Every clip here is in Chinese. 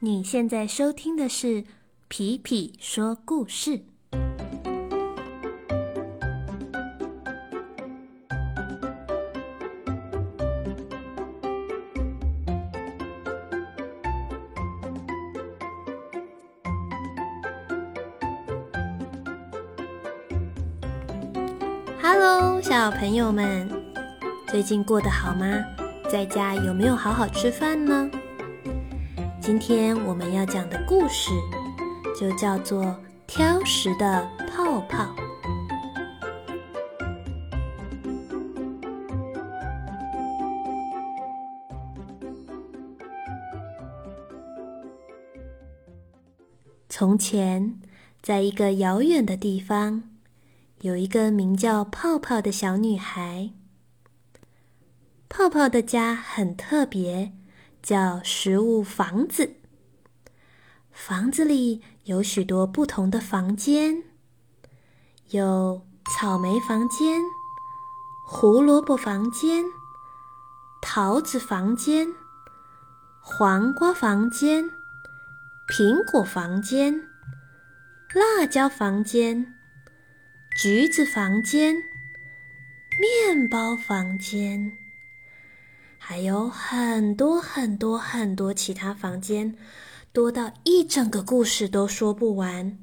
你现在收听的是皮皮说故事。Hello，小朋友们，最近过得好吗？在家有没有好好吃饭呢？今天我们要讲的故事就叫做《挑食的泡泡》。从前，在一个遥远的地方，有一个名叫泡泡的小女孩。泡泡的家很特别，叫食物房子。房子里有许多不同的房间，有草莓房间、胡萝卜房间、桃子房间、黄瓜房间、苹果房间、辣椒房间、橘子房间、面包房间。还有很多很多很多其他房间，多到一整个故事都说不完。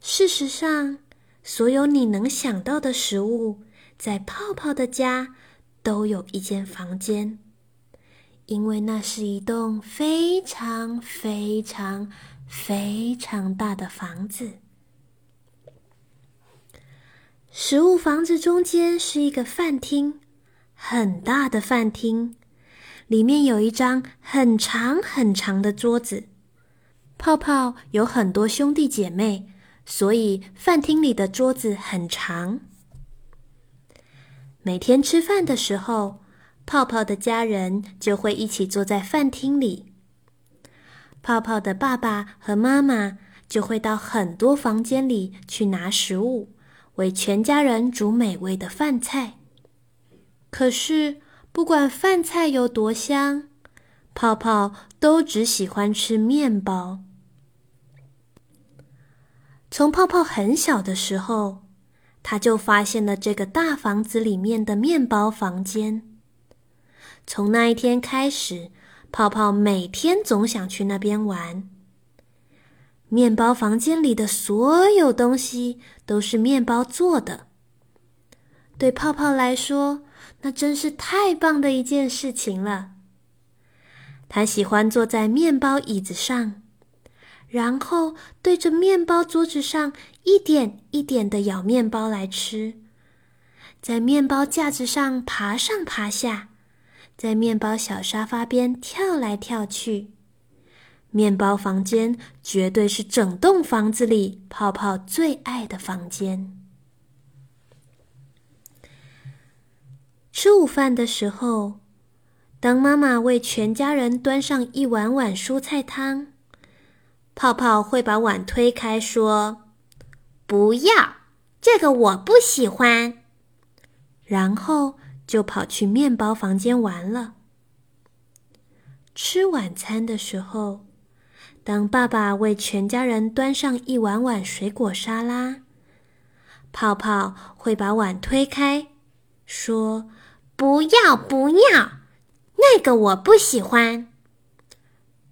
事实上，所有你能想到的食物，在泡泡的家都有一间房间，因为那是一栋非常非常非常大的房子。食物房子中间是一个饭厅。很大的饭厅，里面有一张很长很长的桌子。泡泡有很多兄弟姐妹，所以饭厅里的桌子很长。每天吃饭的时候，泡泡的家人就会一起坐在饭厅里。泡泡的爸爸和妈妈就会到很多房间里去拿食物，为全家人煮美味的饭菜。可是，不管饭菜有多香，泡泡都只喜欢吃面包。从泡泡很小的时候，他就发现了这个大房子里面的面包房间。从那一天开始，泡泡每天总想去那边玩。面包房间里的所有东西都是面包做的，对泡泡来说。那真是太棒的一件事情了。他喜欢坐在面包椅子上，然后对着面包桌子上一点一点的咬面包来吃，在面包架子上爬上爬下，在面包小沙发边跳来跳去。面包房间绝对是整栋房子里泡泡最爱的房间。吃午饭的时候，当妈妈为全家人端上一碗碗蔬菜汤，泡泡会把碗推开，说：“不要，这个我不喜欢。”然后就跑去面包房间玩了。吃晚餐的时候，当爸爸为全家人端上一碗碗水果沙拉，泡泡会把碗推开，说。不要不要，那个我不喜欢。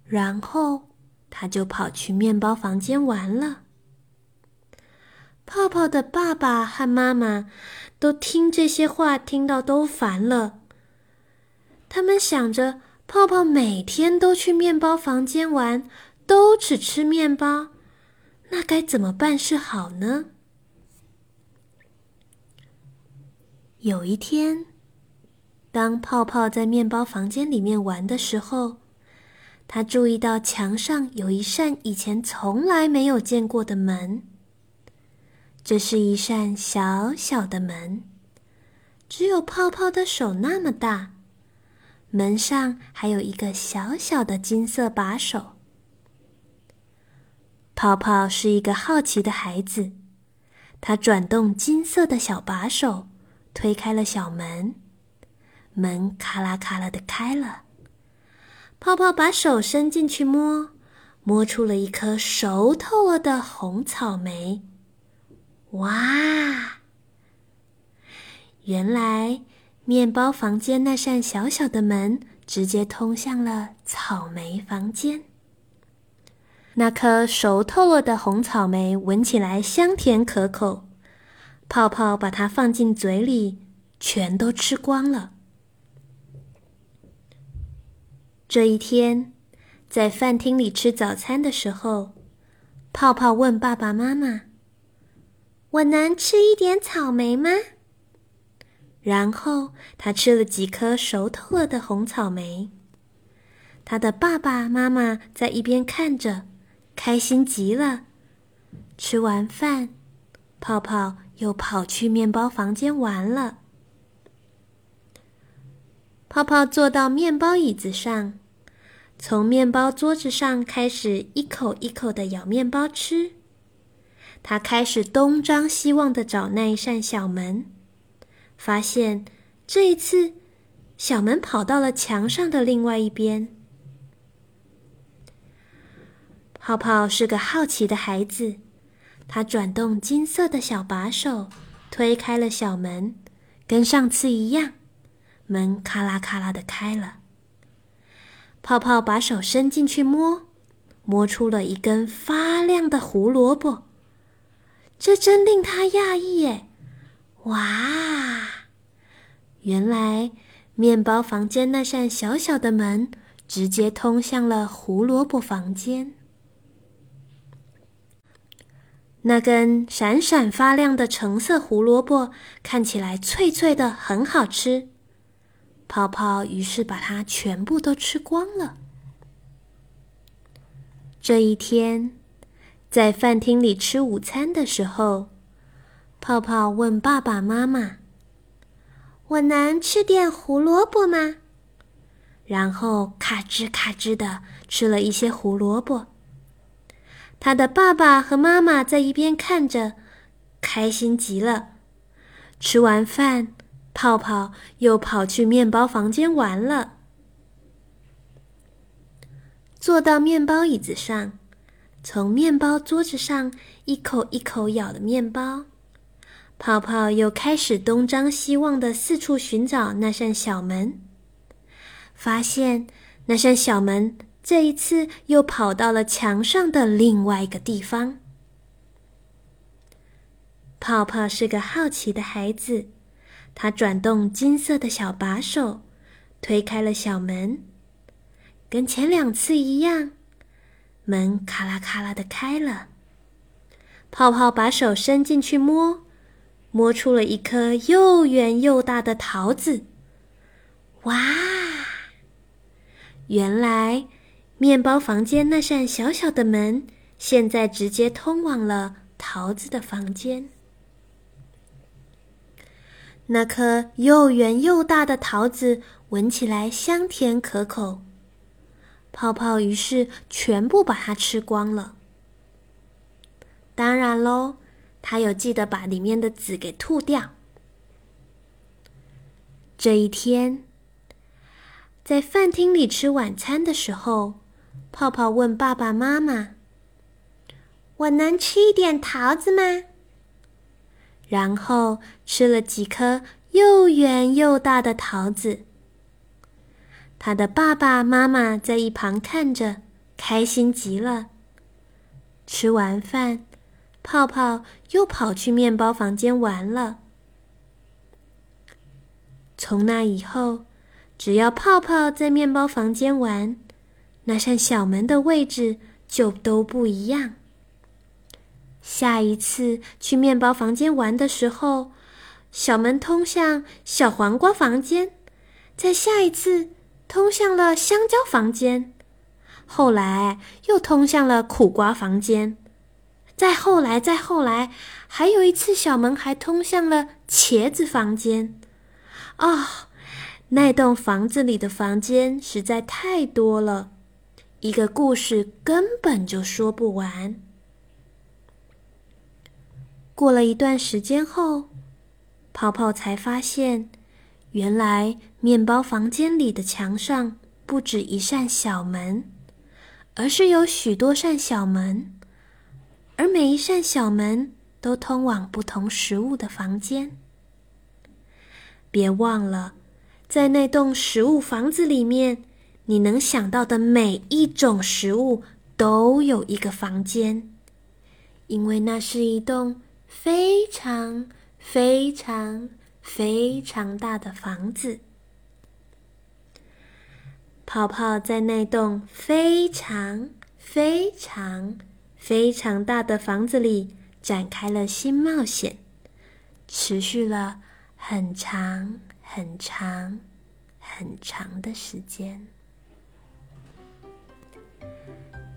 然后他就跑去面包房间玩了。泡泡的爸爸和妈妈都听这些话听到都烦了。他们想着，泡泡每天都去面包房间玩，都只吃面包，那该怎么办是好呢？有一天。当泡泡在面包房间里面玩的时候，他注意到墙上有一扇以前从来没有见过的门。这是一扇小小的门，只有泡泡的手那么大。门上还有一个小小的金色把手。泡泡是一个好奇的孩子，他转动金色的小把手，推开了小门。门咔啦咔啦的开了，泡泡把手伸进去摸，摸出了一颗熟透了的红草莓。哇！原来面包房间那扇小小的门直接通向了草莓房间。那颗熟透了的红草莓闻起来香甜可口，泡泡把它放进嘴里，全都吃光了。这一天，在饭厅里吃早餐的时候，泡泡问爸爸妈妈：“我能吃一点草莓吗？”然后他吃了几颗熟透了的红草莓。他的爸爸妈妈在一边看着。开心极了！吃完饭，泡泡又跑去面包房间玩了。泡泡坐到面包椅子上，从面包桌子上开始一口一口的咬面包吃。他开始东张西望的找那一扇小门，发现这一次小门跑到了墙上的另外一边。泡泡是个好奇的孩子，他转动金色的小把手，推开了小门，跟上次一样，门咔啦咔啦的开了。泡泡把手伸进去摸，摸出了一根发亮的胡萝卜，这真令他讶异耶！哇，原来面包房间那扇小小的门，直接通向了胡萝卜房间。那根闪闪发亮的橙色胡萝卜看起来脆脆的，很好吃。泡泡于是把它全部都吃光了。这一天，在饭厅里吃午餐的时候，泡泡问爸爸妈妈：“我能吃点胡萝卜吗？”然后咔吱咔吱的吃了一些胡萝卜。他的爸爸和妈妈在一边看着，开心极了。吃完饭，泡泡又跑去面包房间玩了。坐到面包椅子上，从面包桌子上一口一口咬的面包，泡泡又开始东张西望的四处寻找那扇小门，发现那扇小门。这一次又跑到了墙上的另外一个地方。泡泡是个好奇的孩子，他转动金色的小把手，推开了小门，跟前两次一样，门咔啦咔啦的开了。泡泡把手伸进去摸，摸出了一颗又圆又大的桃子。哇，原来。面包房间那扇小小的门，现在直接通往了桃子的房间。那颗又圆又大的桃子闻起来香甜可口，泡泡于是全部把它吃光了。当然喽，他有记得把里面的籽给吐掉。这一天，在饭厅里吃晚餐的时候。泡泡问爸爸妈妈：“我能吃一点桃子吗？”然后吃了几颗又圆又大的桃子。他的爸爸妈妈在一旁看着，开心极了。吃完饭，泡泡又跑去面包房间玩了。从那以后，只要泡泡在面包房间玩。那扇小门的位置就都不一样。下一次去面包房间玩的时候，小门通向小黄瓜房间；再下一次通向了香蕉房间，后来又通向了苦瓜房间；再后来，再后来，还有一次小门还通向了茄子房间。啊，那栋房子里的房间实在太多了。一个故事根本就说不完。过了一段时间后，泡泡才发现，原来面包房间里的墙上不止一扇小门，而是有许多扇小门，而每一扇小门都通往不同食物的房间。别忘了，在那栋食物房子里面，你能想到的每一种食物都有一个房间，因为那是一栋非常非常非常大的房子。泡泡在那栋非常非常非常大的房子里展开了新冒险，持续了。很长很长很长的时间。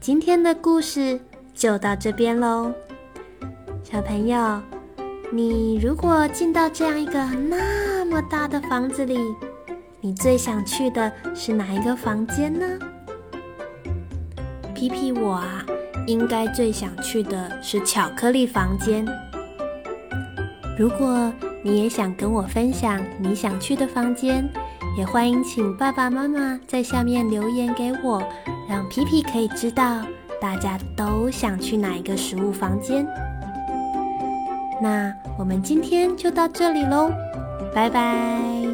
今天的故事就到这边喽，小朋友，你如果进到这样一个那么大的房子里，你最想去的是哪一个房间呢？皮皮我啊，应该最想去的是巧克力房间。如果你也想跟我分享你想去的房间，也欢迎请爸爸妈妈在下面留言给我，让皮皮可以知道大家都想去哪一个食物房间。那我们今天就到这里喽，拜拜。